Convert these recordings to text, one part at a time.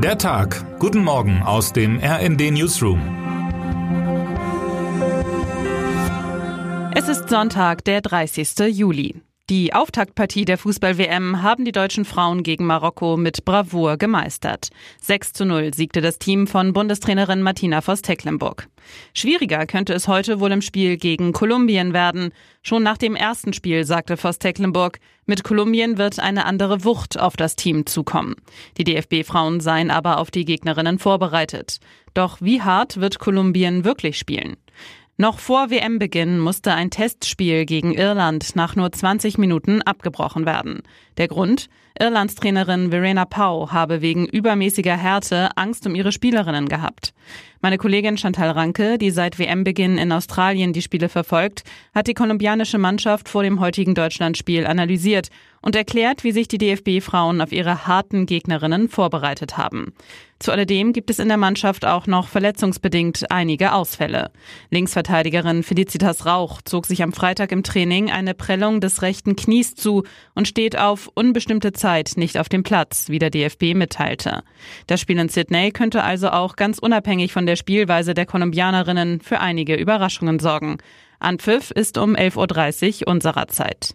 Der Tag. Guten Morgen aus dem RND Newsroom. Es ist Sonntag, der 30. Juli. Die Auftaktpartie der Fußball-WM haben die deutschen Frauen gegen Marokko mit Bravour gemeistert. 6 zu 0 siegte das Team von Bundestrainerin Martina Voss-Tecklenburg. Schwieriger könnte es heute wohl im Spiel gegen Kolumbien werden. Schon nach dem ersten Spiel sagte Voss-Tecklenburg, mit Kolumbien wird eine andere Wucht auf das Team zukommen. Die DFB-Frauen seien aber auf die Gegnerinnen vorbereitet. Doch wie hart wird Kolumbien wirklich spielen? Noch vor WM-Beginn musste ein Testspiel gegen Irland nach nur 20 Minuten abgebrochen werden. Der Grund? Irlands Trainerin Verena Pau habe wegen übermäßiger Härte Angst um ihre Spielerinnen gehabt. Meine Kollegin Chantal Ranke, die seit WM-Beginn in Australien die Spiele verfolgt, hat die kolumbianische Mannschaft vor dem heutigen Deutschlandspiel analysiert und erklärt, wie sich die DFB-Frauen auf ihre harten Gegnerinnen vorbereitet haben. Zu alledem gibt es in der Mannschaft auch noch verletzungsbedingt einige Ausfälle. Linksverteidigerin Felicitas Rauch zog sich am Freitag im Training eine Prellung des rechten Knies zu und steht auf unbestimmte Zeit nicht auf dem Platz, wie der DFB mitteilte. Das Spiel in Sydney könnte also auch ganz unabhängig von der Spielweise der Kolumbianerinnen für einige Überraschungen sorgen. Anpfiff ist um 11.30 Uhr unserer Zeit.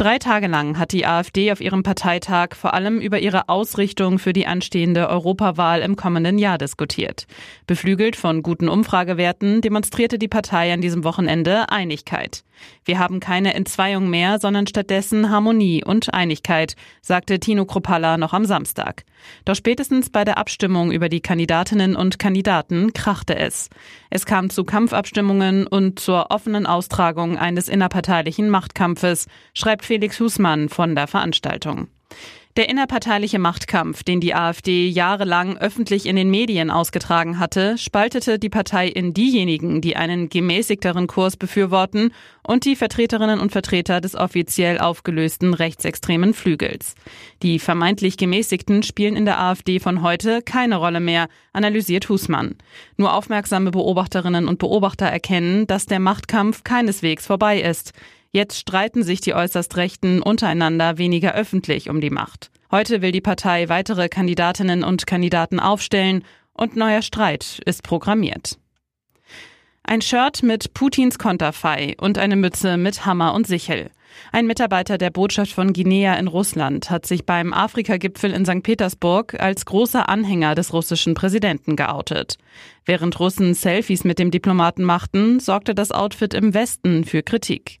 Drei Tage lang hat die AfD auf ihrem Parteitag vor allem über ihre Ausrichtung für die anstehende Europawahl im kommenden Jahr diskutiert. Beflügelt von guten Umfragewerten demonstrierte die Partei an diesem Wochenende Einigkeit. Wir haben keine Entzweiung mehr, sondern stattdessen Harmonie und Einigkeit, sagte Tino Kropalla noch am Samstag. Doch spätestens bei der Abstimmung über die Kandidatinnen und Kandidaten krachte es. Es kam zu Kampfabstimmungen und zur offenen Austragung eines innerparteilichen Machtkampfes, schreibt Felix Husmann von der Veranstaltung. Der innerparteiliche Machtkampf, den die AfD jahrelang öffentlich in den Medien ausgetragen hatte, spaltete die Partei in diejenigen, die einen gemäßigteren Kurs befürworten, und die Vertreterinnen und Vertreter des offiziell aufgelösten rechtsextremen Flügels. Die vermeintlich Gemäßigten spielen in der AfD von heute keine Rolle mehr, analysiert Husmann. Nur aufmerksame Beobachterinnen und Beobachter erkennen, dass der Machtkampf keineswegs vorbei ist. Jetzt streiten sich die äußerst Rechten untereinander weniger öffentlich um die Macht. Heute will die Partei weitere Kandidatinnen und Kandidaten aufstellen und neuer Streit ist programmiert. Ein Shirt mit Putins Konterfei und eine Mütze mit Hammer und Sichel. Ein Mitarbeiter der Botschaft von Guinea in Russland hat sich beim Afrika-Gipfel in St. Petersburg als großer Anhänger des russischen Präsidenten geoutet. Während Russen Selfies mit dem Diplomaten machten, sorgte das Outfit im Westen für Kritik.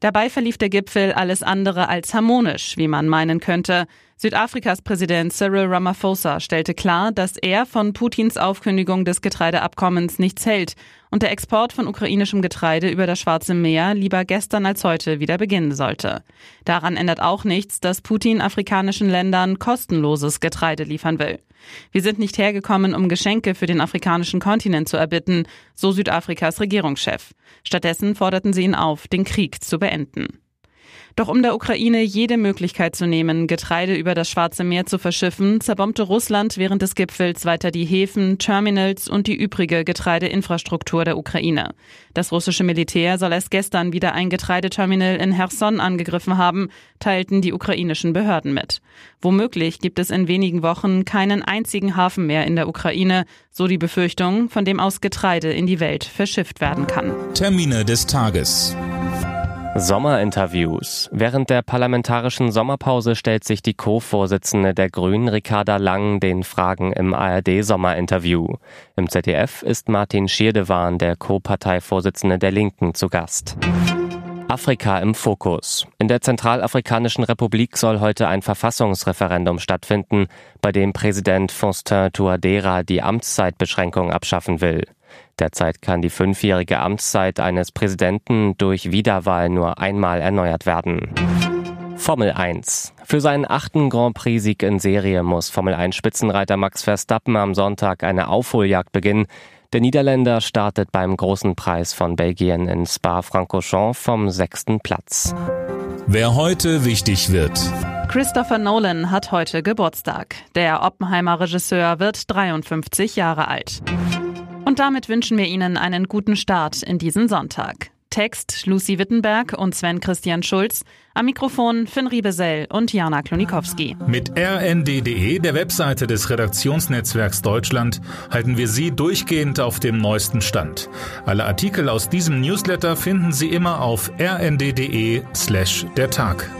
Dabei verlief der Gipfel alles andere als harmonisch, wie man meinen könnte. Südafrikas Präsident Cyril Ramaphosa stellte klar, dass er von Putins Aufkündigung des Getreideabkommens nichts hält und der Export von ukrainischem Getreide über das Schwarze Meer lieber gestern als heute wieder beginnen sollte. Daran ändert auch nichts, dass Putin afrikanischen Ländern kostenloses Getreide liefern will. Wir sind nicht hergekommen, um Geschenke für den afrikanischen Kontinent zu erbitten, so Südafrikas Regierungschef. Stattdessen forderten sie ihn auf, den Krieg zu beenden. Doch um der Ukraine jede Möglichkeit zu nehmen, Getreide über das Schwarze Meer zu verschiffen, zerbombte Russland während des Gipfels weiter die Häfen, Terminals und die übrige Getreideinfrastruktur der Ukraine. Das russische Militär soll erst gestern wieder ein Getreideterminal in Cherson angegriffen haben, teilten die ukrainischen Behörden mit. Womöglich gibt es in wenigen Wochen keinen einzigen Hafen mehr in der Ukraine, so die Befürchtung, von dem aus Getreide in die Welt verschifft werden kann. Termine des Tages. Sommerinterviews. Während der parlamentarischen Sommerpause stellt sich die Co-Vorsitzende der Grünen, Ricarda Lang, den Fragen im ARD-Sommerinterview. Im ZDF ist Martin Schierdewan, der Co-Parteivorsitzende der Linken, zu Gast. Afrika im Fokus. In der Zentralafrikanischen Republik soll heute ein Verfassungsreferendum stattfinden, bei dem Präsident Faustin Touadera die Amtszeitbeschränkung abschaffen will. Derzeit kann die fünfjährige Amtszeit eines Präsidenten durch Wiederwahl nur einmal erneuert werden. Formel 1. Für seinen achten Grand Prix-Sieg in Serie muss Formel 1-Spitzenreiter Max Verstappen am Sonntag eine Aufholjagd beginnen. Der Niederländer startet beim großen Preis von Belgien in Spa-Francorchamps vom sechsten Platz. Wer heute wichtig wird. Christopher Nolan hat heute Geburtstag. Der Oppenheimer Regisseur wird 53 Jahre alt. Und damit wünschen wir Ihnen einen guten Start in diesen Sonntag. Text Lucy Wittenberg und Sven Christian Schulz. Am Mikrofon Finn Riebesell und Jana Klonikowski. Mit rnd.de, der Webseite des Redaktionsnetzwerks Deutschland, halten wir Sie durchgehend auf dem neuesten Stand. Alle Artikel aus diesem Newsletter finden Sie immer auf rnd.de slash der Tag.